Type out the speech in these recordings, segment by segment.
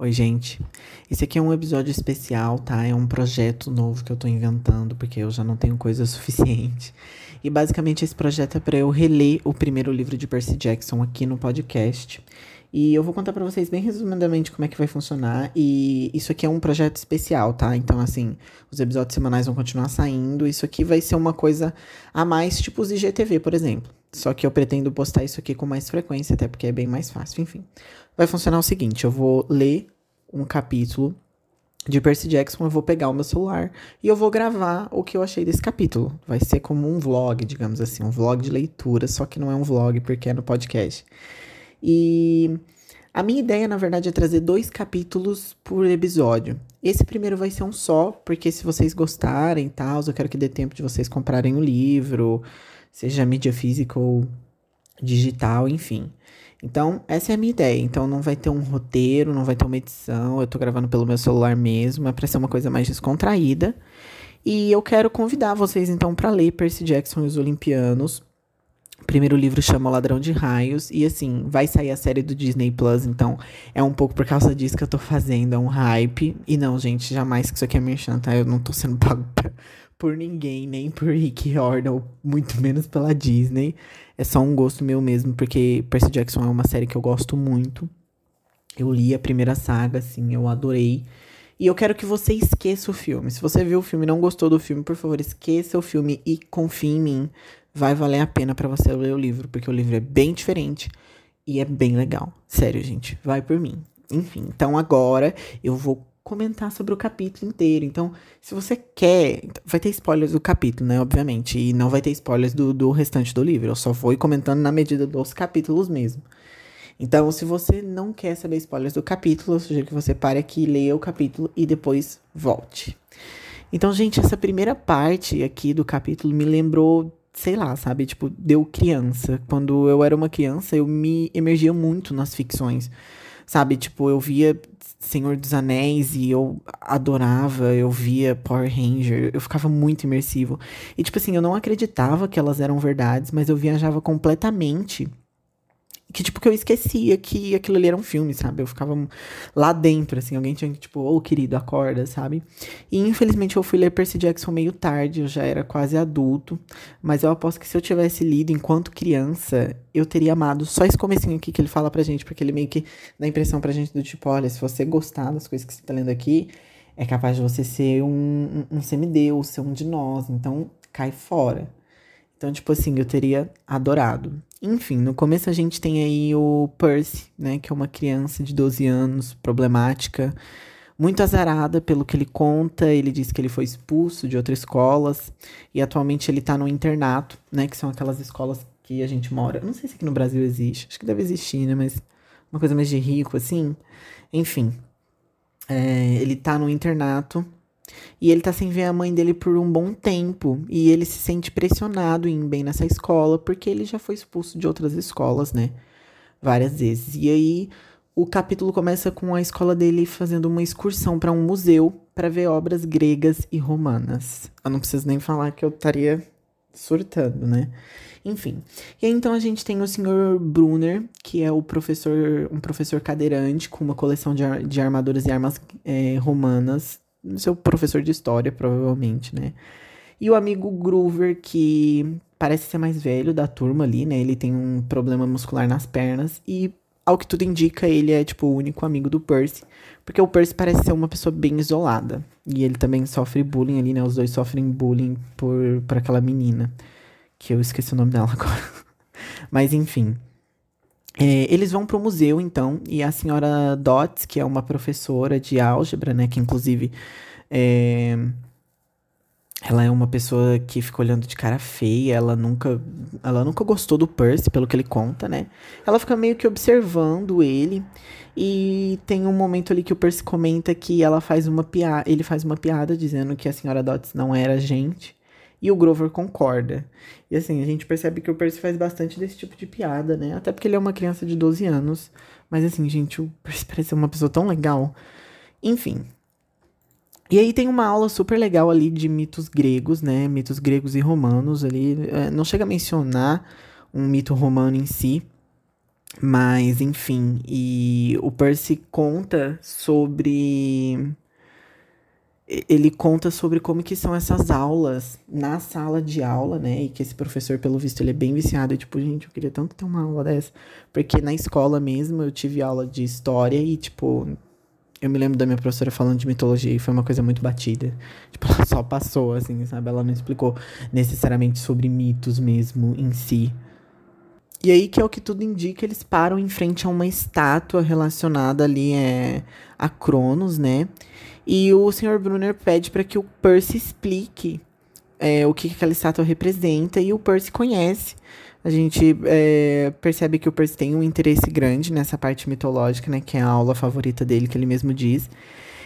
Oi, gente. Esse aqui é um episódio especial, tá? É um projeto novo que eu tô inventando, porque eu já não tenho coisa suficiente. E basicamente esse projeto é para eu reler o primeiro livro de Percy Jackson aqui no podcast. E eu vou contar para vocês bem resumidamente como é que vai funcionar. E isso aqui é um projeto especial, tá? Então, assim, os episódios semanais vão continuar saindo. Isso aqui vai ser uma coisa a mais, tipo os IGTV, por exemplo. Só que eu pretendo postar isso aqui com mais frequência, até porque é bem mais fácil, enfim. Vai funcionar o seguinte: eu vou ler um capítulo de Percy Jackson, eu vou pegar o meu celular e eu vou gravar o que eu achei desse capítulo. Vai ser como um vlog, digamos assim, um vlog de leitura, só que não é um vlog porque é no podcast. E a minha ideia, na verdade, é trazer dois capítulos por episódio. Esse primeiro vai ser um só, porque se vocês gostarem e tal, eu quero que dê tempo de vocês comprarem o livro, seja mídia física ou digital, enfim. Então, essa é a minha ideia. Então, não vai ter um roteiro, não vai ter uma edição. Eu tô gravando pelo meu celular mesmo. É pra ser uma coisa mais descontraída. E eu quero convidar vocês, então, para ler Percy Jackson e os Olimpianos. O primeiro livro chama O Ladrão de Raios. E, assim, vai sair a série do Disney Plus. Então, é um pouco por causa disso que eu tô fazendo. É um hype. E não, gente, jamais que isso aqui é merchan, tá? Eu não tô sendo pago pra, por ninguém, nem por Rick Jordan, muito menos pela Disney. É só um gosto meu mesmo, porque Percy Jackson é uma série que eu gosto muito. Eu li a primeira saga, assim, eu adorei. E eu quero que você esqueça o filme. Se você viu o filme e não gostou do filme, por favor, esqueça o filme e confie em mim. Vai valer a pena para você ler o livro, porque o livro é bem diferente e é bem legal. Sério, gente, vai por mim. Enfim, então agora eu vou comentar sobre o capítulo inteiro. Então, se você quer. Vai ter spoilers do capítulo, né? Obviamente. E não vai ter spoilers do, do restante do livro. Eu só vou comentando na medida dos capítulos mesmo. Então, se você não quer saber spoilers do capítulo, eu sugiro que você pare aqui, leia o capítulo e depois volte. Então, gente, essa primeira parte aqui do capítulo me lembrou, sei lá, sabe? Tipo, deu criança. Quando eu era uma criança, eu me emergia muito nas ficções. Sabe? Tipo, eu via Senhor dos Anéis e eu adorava, eu via Power Ranger, eu ficava muito imersivo. E tipo assim, eu não acreditava que elas eram verdades, mas eu viajava completamente que, tipo, que eu esquecia que aquilo ali era um filme, sabe? Eu ficava lá dentro, assim, alguém tinha que, tipo, ô oh, querido, acorda, sabe? E infelizmente eu fui ler Percy Jackson meio tarde, eu já era quase adulto, mas eu aposto que se eu tivesse lido enquanto criança, eu teria amado só esse comecinho aqui que ele fala pra gente, porque ele meio que dá a impressão pra gente do tipo, olha, se você gostar das coisas que você tá lendo aqui, é capaz de você ser um, um, um semideus, ser um de nós, então cai fora. Então, tipo assim, eu teria adorado. Enfim, no começo a gente tem aí o Percy, né, que é uma criança de 12 anos, problemática, muito azarada pelo que ele conta. Ele diz que ele foi expulso de outras escolas e atualmente ele tá no internato, né, que são aquelas escolas que a gente mora. Não sei se aqui no Brasil existe, acho que deve existir, né, mas uma coisa mais de rico assim. Enfim, é, ele tá no internato e ele tá sem ver a mãe dele por um bom tempo. E ele se sente pressionado em ir bem nessa escola, porque ele já foi expulso de outras escolas, né? Várias vezes. E aí o capítulo começa com a escola dele fazendo uma excursão para um museu para ver obras gregas e romanas. Eu não preciso nem falar que eu estaria surtando, né? Enfim. E aí, então a gente tem o Sr. Brunner, que é o professor, um professor cadeirante com uma coleção de, ar, de armaduras e armas é, romanas seu professor de história, provavelmente, né? E o amigo Groover, que parece ser mais velho da turma ali, né? Ele tem um problema muscular nas pernas e, ao que tudo indica, ele é, tipo, o único amigo do Percy. Porque o Percy parece ser uma pessoa bem isolada. E ele também sofre bullying ali, né? Os dois sofrem bullying por, por aquela menina. Que eu esqueci o nome dela agora. Mas, enfim. É, eles vão para o museu, então, e a senhora Dots, que é uma professora de álgebra, né, que inclusive é, ela é uma pessoa que fica olhando de cara feia, ela nunca, ela nunca gostou do Percy, pelo que ele conta, né? Ela fica meio que observando ele, e tem um momento ali que o Percy comenta que ela faz uma piada, ele faz uma piada dizendo que a senhora Dots não era gente. E o Grover concorda. E assim, a gente percebe que o Percy faz bastante desse tipo de piada, né? Até porque ele é uma criança de 12 anos. Mas assim, gente, o Percy parece ser uma pessoa tão legal. Enfim. E aí tem uma aula super legal ali de mitos gregos, né? Mitos gregos e romanos ali. É, não chega a mencionar um mito romano em si. Mas, enfim, e o Percy conta sobre. Ele conta sobre como que são essas aulas na sala de aula, né? E que esse professor, pelo visto, ele é bem viciado. E, tipo, gente, eu queria tanto ter uma aula dessa. Porque na escola mesmo eu tive aula de história e, tipo, eu me lembro da minha professora falando de mitologia e foi uma coisa muito batida. Tipo, ela só passou, assim, sabe? Ela não explicou necessariamente sobre mitos mesmo em si. E aí, que é o que tudo indica, eles param em frente a uma estátua relacionada ali é, a Cronos, né? E o Sr. Brunner pede para que o Percy explique é, o que aquela estátua representa, e o Percy conhece. A gente é, percebe que o Percy tem um interesse grande nessa parte mitológica, né? Que é a aula favorita dele, que ele mesmo diz.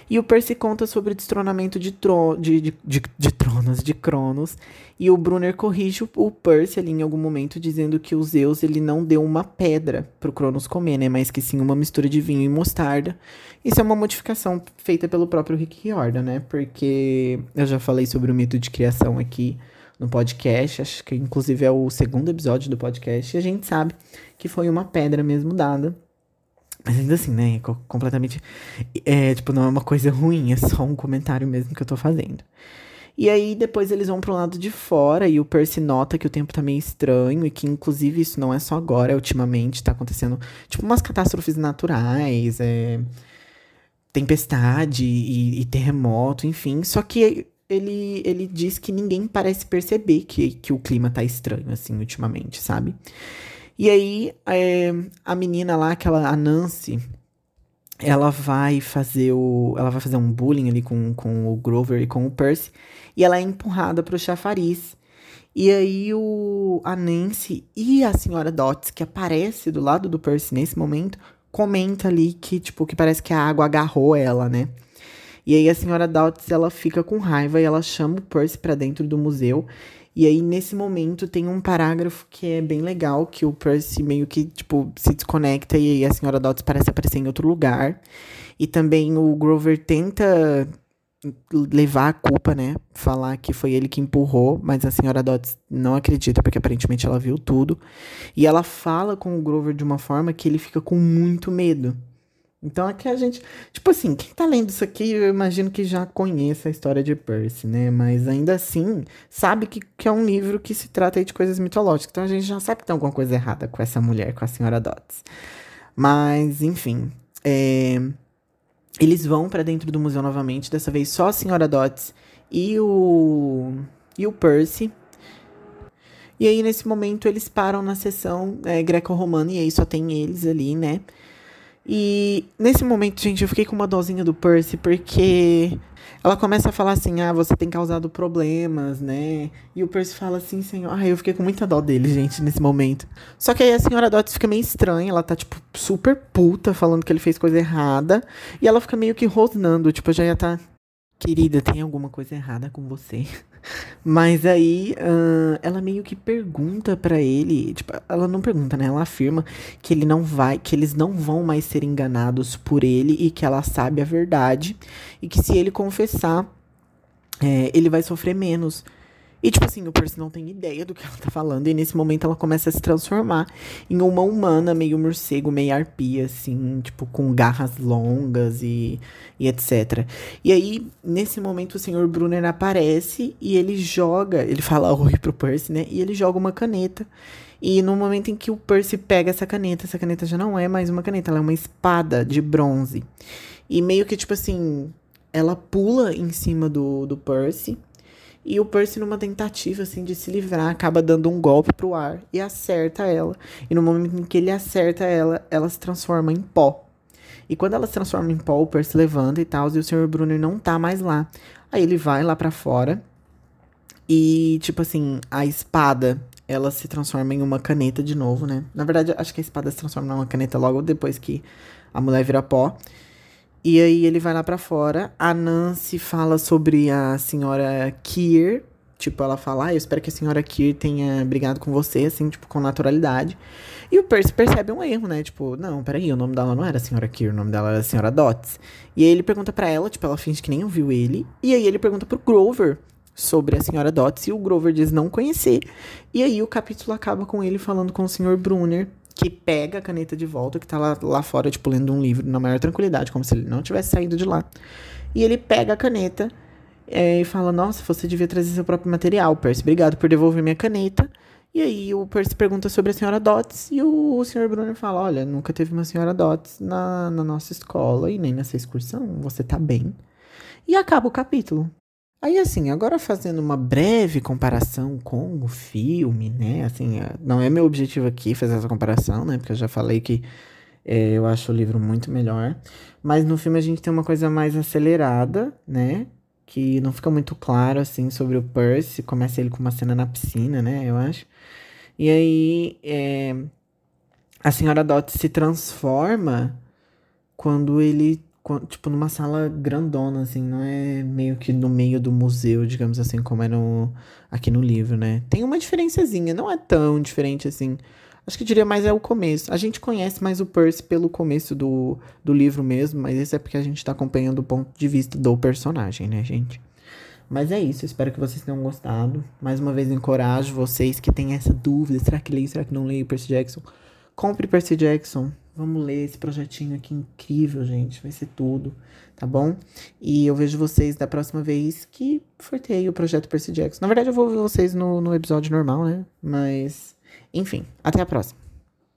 E o Percy conta sobre o destronamento de, tro de, de, de, de tronos, de Cronos. E o Brunner corrige o, Percy ali em algum momento, dizendo que o Zeus ele não deu uma pedra pro Cronos comer, né? Mas que sim uma mistura de vinho e mostarda. Isso é uma modificação feita pelo próprio Rick Riordan, né? Porque eu já falei sobre o mito de criação aqui no podcast, acho que inclusive é o segundo episódio do podcast, e a gente sabe que foi uma pedra mesmo dada mas ainda assim, né? Completamente. É, tipo, não é uma coisa ruim, é só um comentário mesmo que eu tô fazendo. E aí depois eles vão pro lado de fora e o Percy nota que o tempo tá meio estranho e que inclusive isso não é só agora, ultimamente tá acontecendo tipo umas catástrofes naturais, é, tempestade e, e, terremoto, enfim. Só que ele, ele diz que ninguém parece perceber que, que o clima tá estranho assim ultimamente, sabe? E aí, é, a menina lá, aquela, a Nancy, ela vai fazer o. Ela vai fazer um bullying ali com, com o Grover e com o Percy. E ela é empurrada pro chafariz. E aí o, a Nancy e a senhora Dots, que aparece do lado do Percy nesse momento, comenta ali que, tipo, que parece que a água agarrou ela, né? E aí a senhora Dots, ela fica com raiva e ela chama o Percy para dentro do museu e aí, nesse momento, tem um parágrafo que é bem legal, que o Percy meio que, tipo, se desconecta e aí a senhora Dodds parece aparecer em outro lugar. E também o Grover tenta levar a culpa, né? Falar que foi ele que empurrou, mas a senhora Dodds não acredita, porque aparentemente ela viu tudo. E ela fala com o Grover de uma forma que ele fica com muito medo. Então aqui a gente. Tipo assim, quem tá lendo isso aqui, eu imagino que já conheça a história de Percy, né? Mas ainda assim, sabe que, que é um livro que se trata de coisas mitológicas. Então a gente já sabe que tem alguma coisa errada com essa mulher, com a senhora Dodds. Mas, enfim. É... Eles vão para dentro do museu novamente, dessa vez só a senhora Dodds e o. e o Percy. E aí, nesse momento, eles param na sessão é, greco-romana, e aí só tem eles ali, né? E nesse momento, gente, eu fiquei com uma dozinha do Percy, porque ela começa a falar assim: ah, você tem causado problemas, né? E o Percy fala assim: senhor. Ah, eu fiquei com muita dó dele, gente, nesse momento. Só que aí a senhora Dots fica meio estranha, ela tá, tipo, super puta, falando que ele fez coisa errada. E ela fica meio que rosnando, tipo, já ia tá. Querida, tem alguma coisa errada com você? Mas aí uh, ela meio que pergunta para ele, tipo, ela não pergunta, né? Ela afirma que ele não vai, que eles não vão mais ser enganados por ele e que ela sabe a verdade e que se ele confessar, é, ele vai sofrer menos. E, tipo assim, o Percy não tem ideia do que ela tá falando. E nesse momento ela começa a se transformar em uma humana, meio morcego, meio arpia, assim, tipo, com garras longas e, e etc. E aí, nesse momento, o senhor Brunner aparece e ele joga, ele fala oi pro Percy, né? E ele joga uma caneta. E no momento em que o Percy pega essa caneta, essa caneta já não é mais uma caneta, ela é uma espada de bronze. E meio que, tipo assim, ela pula em cima do, do Percy e o Percy, numa tentativa assim de se livrar, acaba dando um golpe pro ar e acerta ela. E no momento em que ele acerta ela, ela se transforma em pó. E quando ela se transforma em pó, o Percy levanta e tal, e o Sr. Brunner não tá mais lá. Aí ele vai lá para fora e, tipo assim, a espada, ela se transforma em uma caneta de novo, né? Na verdade, acho que a espada se transforma numa caneta logo depois que a mulher vira pó. E aí ele vai lá para fora. A Nancy fala sobre a senhora Kier. Tipo, ela fala, ah, eu espero que a senhora Kier tenha brigado com você, assim, tipo, com naturalidade. E o Percy percebe um erro, né? Tipo, não, peraí, o nome dela não era a senhora Kier, o nome dela era a senhora Dots. E aí ele pergunta para ela, tipo, ela finge que nem ouviu ele. E aí ele pergunta pro Grover sobre a senhora Dots e o Grover diz não conhecer. E aí o capítulo acaba com ele falando com o Sr. Brunner que pega a caneta de volta, que tá lá, lá fora, tipo, lendo um livro na maior tranquilidade, como se ele não tivesse saído de lá. E ele pega a caneta é, e fala: Nossa, você devia trazer seu próprio material, Percy. Obrigado por devolver minha caneta. E aí o Percy pergunta sobre a senhora Dots e o, o senhor Brunner fala: Olha, nunca teve uma senhora Dots na, na nossa escola e nem nessa excursão. Você tá bem. E acaba o capítulo. Aí, assim, agora fazendo uma breve comparação com o filme, né? Assim, é, não é meu objetivo aqui fazer essa comparação, né? Porque eu já falei que é, eu acho o livro muito melhor. Mas no filme a gente tem uma coisa mais acelerada, né? Que não fica muito claro, assim, sobre o Percy. Começa ele com uma cena na piscina, né? Eu acho. E aí, é, a senhora Dot se transforma quando ele tipo, numa sala grandona, assim, não é meio que no meio do museu, digamos assim, como é no, aqui no livro, né? Tem uma diferençazinha, não é tão diferente assim. Acho que diria mais é o começo. A gente conhece mais o Percy pelo começo do, do livro mesmo, mas isso é porque a gente tá acompanhando o ponto de vista do personagem, né, gente? Mas é isso, espero que vocês tenham gostado. Mais uma vez, encorajo vocês que têm essa dúvida: será que leio, será que não leio Percy Jackson? Compre Percy Jackson, Vamos ler esse projetinho aqui incrível, gente. Vai ser tudo, tá bom? E eu vejo vocês da próxima vez que sorteio o projeto Percy Jackson. Na verdade, eu vou ver vocês no, no episódio normal, né? Mas, enfim, até a próxima.